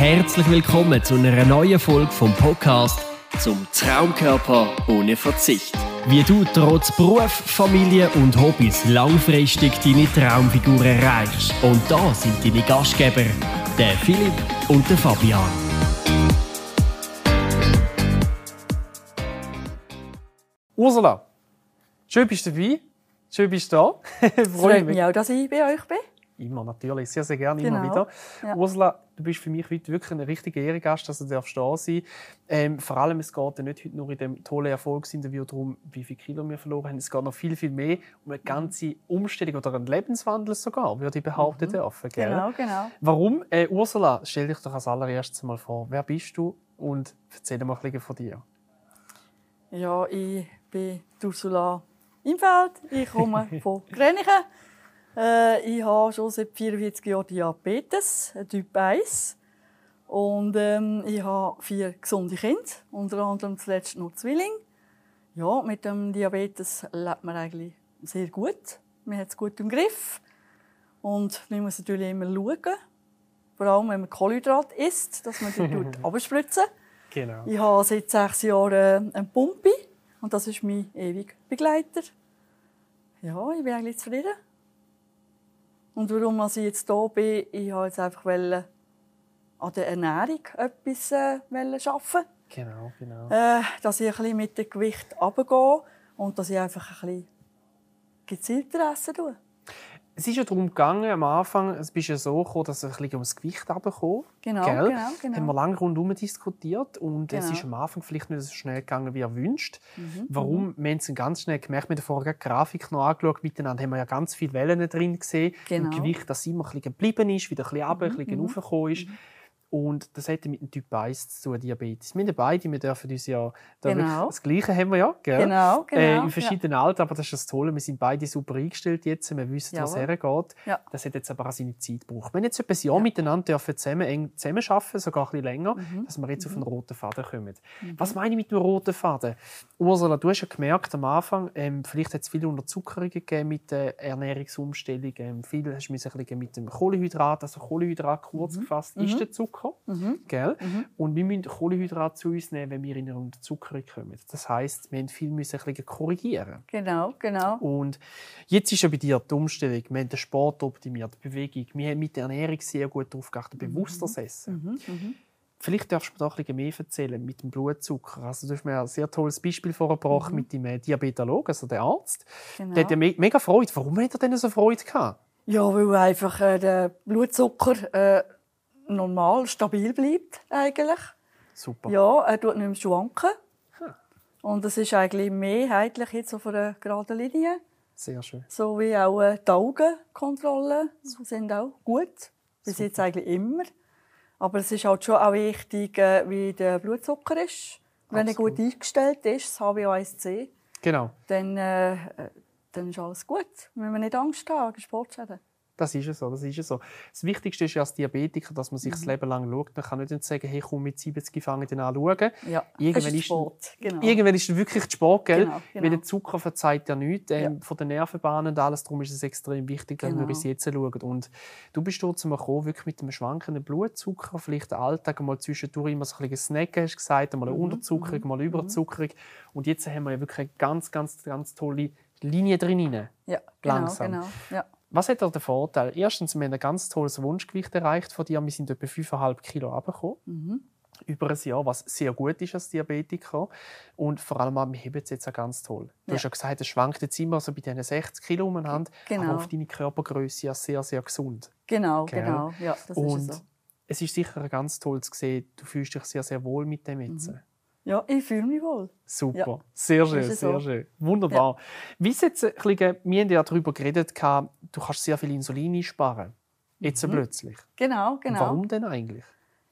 Herzlich willkommen zu einer neuen Folge vom Podcast zum Traumkörper ohne Verzicht. Wie du trotz Beruf, Familie und Hobbys langfristig deine Traumfigur erreichst. Und da sind deine Gastgeber, der Philipp und der Fabian. Ursula, schön bist du dabei. Schön bist du da. Freut mich auch, dass ich bei euch bin. Immer, natürlich. Sehr, sehr gerne Genau. immer wieder. Ja. Ursula, du bist für mich heute wirklich ein richtiger Ehrengast, dass du darfst da sein ähm, Vor allem, es geht ja nicht heute nur in dem tollen Erfolgsinterview darum, wie viele Kilo wir verloren haben. Es geht noch viel, viel mehr um eine ganze Umstellung oder einen Lebenswandel sogar, würde ich behaupten dürfen. Gell? Genau, genau. Warum? Äh, Ursula, stell dich doch als allererstes mal vor. Wer bist du? Und erzähl mal ein bisschen von dir. Ja, ich bin Ursula Imfeld. Ich komme von Grenichen. Äh, ich habe schon seit 44 Jahren Diabetes, äh, Typ 1. Und ähm, ich habe vier gesunde Kinder, unter anderem zuletzt noch Zwilling. Ja, mit dem Diabetes lebt man eigentlich sehr gut. Man hat es gut im Griff. Und man muss natürlich immer schauen, vor allem wenn man Kohlenhydrat isst, dass man die abspritzen. Genau. Ich habe seit sechs Jahren äh, eine Pumpe und das ist mein ewiger Begleiter. Ja, ich bin eigentlich zufrieden. Und warum ich jetzt hier bin, ich wollte jetzt einfach an der Ernährung etwas äh, arbeiten. Genau, genau. Äh, dass ich ein bisschen mit dem Gewicht runtergehe und dass ich einfach ein bisschen gezielter essen tue. Es ist ja darum gegangen, am Anfang, es bist ja so gekommen, dass es ein bisschen ums Gewicht runterkommt. Genau, gell? genau, genau. Haben wir lange rundherum diskutiert und es Genau. ist am Anfang vielleicht nicht so schnell gegangen, wie er wünscht. Mhm, Warum? Wir haben es ganz schnell gemerkt, wir haben vorher die Grafik noch angeschaut miteinander, haben wir ja ganz viele Wellen drin gesehen. Genau. Mhm, Im Gewicht, das immer ein bisschen geblieben ist, wieder ein bisschen runter, ein bisschen raufgekommen ist. Und das hat mit dem Typ 1 zu tun, Diabetes. Wir haben ja beide, wir dürfen uns ja Genau. das Gleiche haben wir ja, gell? Genau, genau, Äh, ja. in verschiedenen Altern, aber das ist das Tolle, wir sind beide super eingestellt jetzt, wir wissen, was Jawohl. hergeht. Ja. Das hat jetzt aber auch seine Zeit gebraucht. Wir haben jetzt etwa ein Jahr miteinander dürfen zusammen eng zusammenarbeiten, sogar ein bisschen länger, Mhm. dass wir jetzt auf einen roten Faden kommen. Was meine ich mit dem roten Faden? Ursula, du hast ja gemerkt am Anfang, ähm, vielleicht hat es viele Unterzuckerungen gegeben mit der Ernährungsumstellung. Ähm, viel hast du ein bisschen mit dem Kohlenhydrat, also Kohlenhydrat kurz Mhm. gefasst, ist der Zucker. Gell? Und wir müssen Kohlenhydrat zu uns nehmen, wenn wir in eine Unterzuckerung kommen. Das heisst, wir haben viel müssen ein bisschen korrigieren. Genau, genau. Und jetzt ist ja bei dir die Umstellung. Wir haben den Sport optimiert, die Bewegung. Wir haben mit der Ernährung sehr gut darauf geachtet, Mhm. bewusster das Essen. Vielleicht darfst du mir da ein bisschen mehr erzählen mit dem Blutzucker. Also, du hast mir ein sehr tolles Beispiel vorgebracht mit dem äh, Diabetologen, also dem Arzt. Mhm. Genau. Der hat ja me mega Freude. Warum hat er denn so Freude gehabt? Ja, weil einfach äh, der Blutzucker äh, normal, stabil bleibt eigentlich. Super. Ja, er tut nicht mehr schwanken. Und es ist eigentlich mehrheitlich jetzt auf einer geraden Linie. Sehr schön. So wie auch äh, die Augenkontrollen sind auch gut. Bis jetzt eigentlich immer. Aber es ist halt schon auch wichtig, äh, wie der Blutzucker ist. Wenn er gut eingestellt ist, das HbA1c, Genau. dann, äh, äh, dann ist alles gut. Wenn man nicht Angst haben Sportschäden. Das ist es so, das ist es so. Das Wichtigste ist ja als Diabetiker, dass man sich Mhm. das Leben lang schaut. Man kann nicht sagen, hey, komm mit 70 fange ich dann an zu schauen. Ja, Irgendwann ist Sport, genau. irgendwann ist es wirklich der Sport, gell? Genau, genau. Weil der Zucker verzeiht ja nichts ähm, Ja. von den Nervenbahnen und alles. Darum ist es extrem wichtig, dass wir Genau. uns jetzt schauen. Und du bist dort zum gekommen, wirklich mit einem schwankenden Blutzucker, vielleicht den Alltag mal zwischendurch immer so ein bisschen snacken, hast du gesagt, Mhm, mal eine Unterzuckerung, mal eine Überzuckerung. Und jetzt haben wir ja wirklich eine ganz, ganz, ganz tolle Linie drin. Ja, genau, Langsam. genau. Ja. Was hat da den Vorteil? Erstens, wir haben ein ganz tolles Wunschgewicht erreicht von dir. Wir sind etwa 5,5 Kilo runtergekommen. Mhm. Über ein Jahr, was sehr gut ist als Diabetiker. Und vor allem wir heben es jetzt auch ganz toll. Du Ja. hast ja gesagt, es schwankt jetzt immer so bei diesen 60 Kilo umeinander, Genau. aber auf deine Körpergröße ja sehr, sehr gesund. Genau, Gell? genau. Ja, das Und ist so. es ist sicher ganz toll zu sehen, du fühlst dich sehr, sehr wohl mit dem jetzt. Ja, ich fühle mich wohl. Super, Ja. sehr schön, es sehr so? schön. Wunderbar. Wie ist jetzt, ein bisschen, wir haben ja darüber geredet, du kannst sehr viel Insulin einsparen. Jetzt plötzlich. Genau, Und genau. Warum denn eigentlich?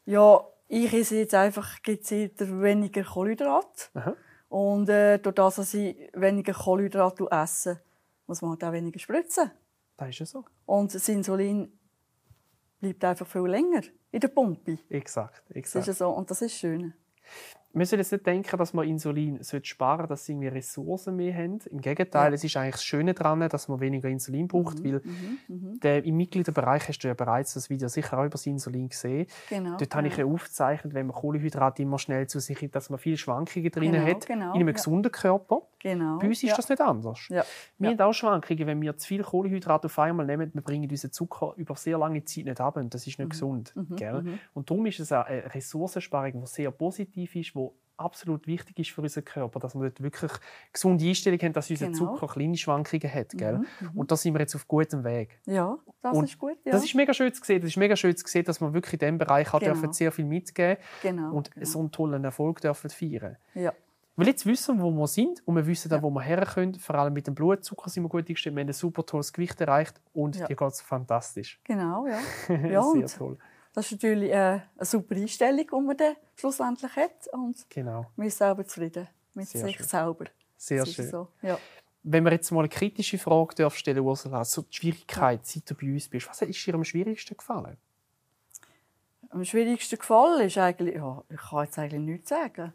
Ja, ich esse jetzt einfach gezielter weniger Kohlenhydrat. Aha. Und äh, durch das, dass ich weniger Kohlenhydrat esse, muss man halt auch weniger spritzen. Das ist ja so. Und das Insulin bleibt einfach viel länger in der Pumpe. Exakt, Das exakt. ist ja so. Und das ist schön. Wir sollen jetzt nicht denken, dass man Insulin sparen sollte, dass sie irgendwie Ressourcen mehr haben. Im Gegenteil, Ja. es ist eigentlich das Schöne daran, dass man weniger Insulin braucht, weil Mhm, mhm. der, im Mitgliederbereich hast du ja bereits das Video sicher auch über das Insulin gesehen. Genau. Dort habe ich ja aufgezeichnet, wenn man Kohlenhydrate immer schnell zu sich nimmt, dass man viele Schwankungen drin Genau, hat genau, in einem ja. gesunden Körper. Genau. Bei uns ist ja. das nicht anders. Ja. Wir Ja. haben auch Schwankungen, wenn wir zu viel Kohlenhydrate auf einmal nehmen, wir bringen unseren Zucker über sehr lange Zeit nicht ab und das ist nicht gesund. gell? mhm. Und darum ist es eine Ressourcensparung, die sehr positiv ist, die absolut wichtig ist für unseren Körper, dass wir dort wirklich gesunde Einstellung haben, dass unser Genau. Zucker kleine Schwankungen hat. Gell? Mhm, Und da sind wir jetzt auf gutem Weg. Ja, das Und ist gut. Ja. Das ist mega schön zu sehen. Das ist mega schön zu sehen, dass wir wirklich in diesem Bereich auch Genau. dürfen sehr viel mitgeben genau. und genau. so einen tollen Erfolg dürfen feiern. Ja. Weil jetzt wissen wir, wo wir sind und wir wissen auch, wo wir herkommen. Vor allem mit dem Blutzucker sind wir gut eingestellt. Wir haben ein super tolles Gewicht erreicht und Ja. dir geht es fantastisch. Genau, ja. Ja, sehr toll. das ist natürlich äh, eine super Einstellung, die man dann schlussendlich hat. Und Genau. man ist selber zufrieden mit Sehr sich schön. selber. Sehr schön. So. Ja. Wenn wir jetzt mal eine kritische Frage darf stellen Ursula, so die Schwierigkeit, seit du bei uns bist, was ist dir am schwierigsten gefallen? Am schwierigsten gefallen ist eigentlich, ja, ich kann jetzt eigentlich nichts sagen.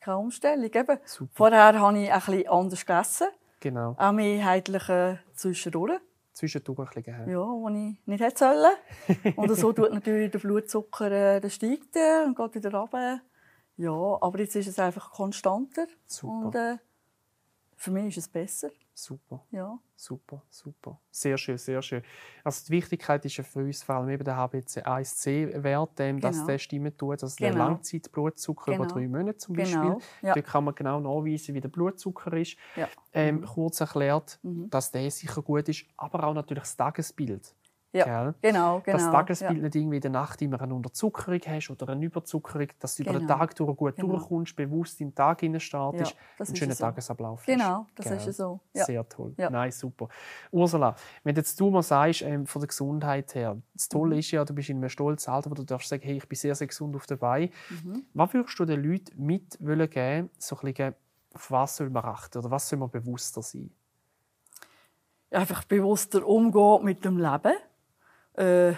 Keine Umstellung. Eben. Super. Vorher habe ich bisschen anders gegessen. Genau. Auch mehrheitlich äh, zwischendurch. Zwischendurch ein bisschen. hä? Ja, wo ich nicht hätte sollen. Und so tut natürlich der Blutzucker, äh, der steigt äh, und geht wieder runter. Ja, aber jetzt ist es einfach konstanter. Super. Und äh, für mich ist es besser. Super. Ja, Super, super. Sehr schön, sehr schön. Also die Wichtigkeit ist ja für uns vor allem eben der HbA1c-Wert, ähm, dass Genau. der stimmen tut. Also der Genau. Langzeitblutzucker über Genau. drei Monate zum Beispiel. genau. Ja. Dort kann man genau nachweisen, wie der Blutzucker ist. Ja. Ähm, kurz erklärt, Mhm. dass der sicher gut ist, aber auch natürlich das Tagesbild. Ja, Gell? Genau, genau. Dass das Tagesbild ja. nicht irgendwie in der Nacht immer eine Unterzuckerung hast oder eine Überzuckerung, dass du über den Genau. Tag durch gut Genau. durchkommst, bewusst in den Tag hinein startest, Ja, einen ist schönen so. Tagesablauf. Genau, das Gell? ist so. Ja. Sehr toll. Ja. Nein, super. Ursula, wenn jetzt du mal sagst, ähm, von der Gesundheit her, das Tolle Mhm. ist ja, du bist in einem stolzen Alter, wo du darfst sagen, hey, ich bin sehr, sehr gesund auf dabei. Mhm. Was würdest du den Leuten mit wollen geben, so ein bisschen, auf was soll man achten oder was soll man bewusster sein? Einfach bewusster umgehen mit dem Leben. Äh,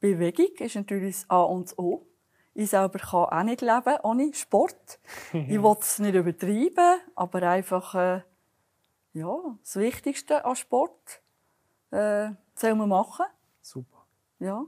Bewegung ist natürlich das A und das O. Ich selber kann auch nicht leben ohne Sport. ich will es nicht übertreiben, aber einfach äh, ja, das Wichtigste an Sport äh, soll man machen. Super. Ja,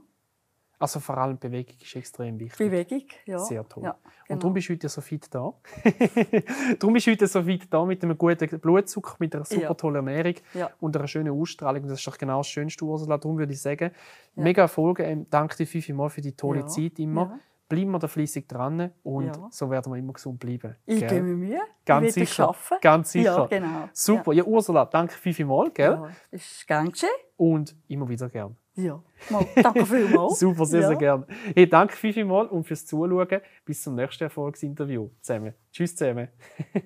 Also vor allem Bewegung ist extrem wichtig. Bewegung. Ja. Sehr toll. Ja, Und genau. darum bist du heute so fit da. darum bist du heute so fit da mit einem guten Blutzucker, mit einer super Ja. tollen Ernährung Ja. und einer schönen Ausstrahlung. Und Das ist doch genau das Schönste, Ursula. Darum würde ich sagen, mega Erfolg. Ähm, danke dir vielmals für die tolle. Zeit immer. Bleiben wir da fleissig dran und so werden wir immer gesund bleiben. Ich gebe mir Mühe. Ganz ich sicher. schaffen. Ganz sicher. Ja, genau. Super. Ja, Ursula, danke vielmals. Gell? Ja, ist gern geschehen. Und immer wieder gern. Ja. Mal, danke vielmals. Super, sehr, ja. sehr gerne. Hey, danke vielmals und fürs Zuschauen. Bis zum nächsten Erfolgsinterview zusammen. Tschüss zusammen.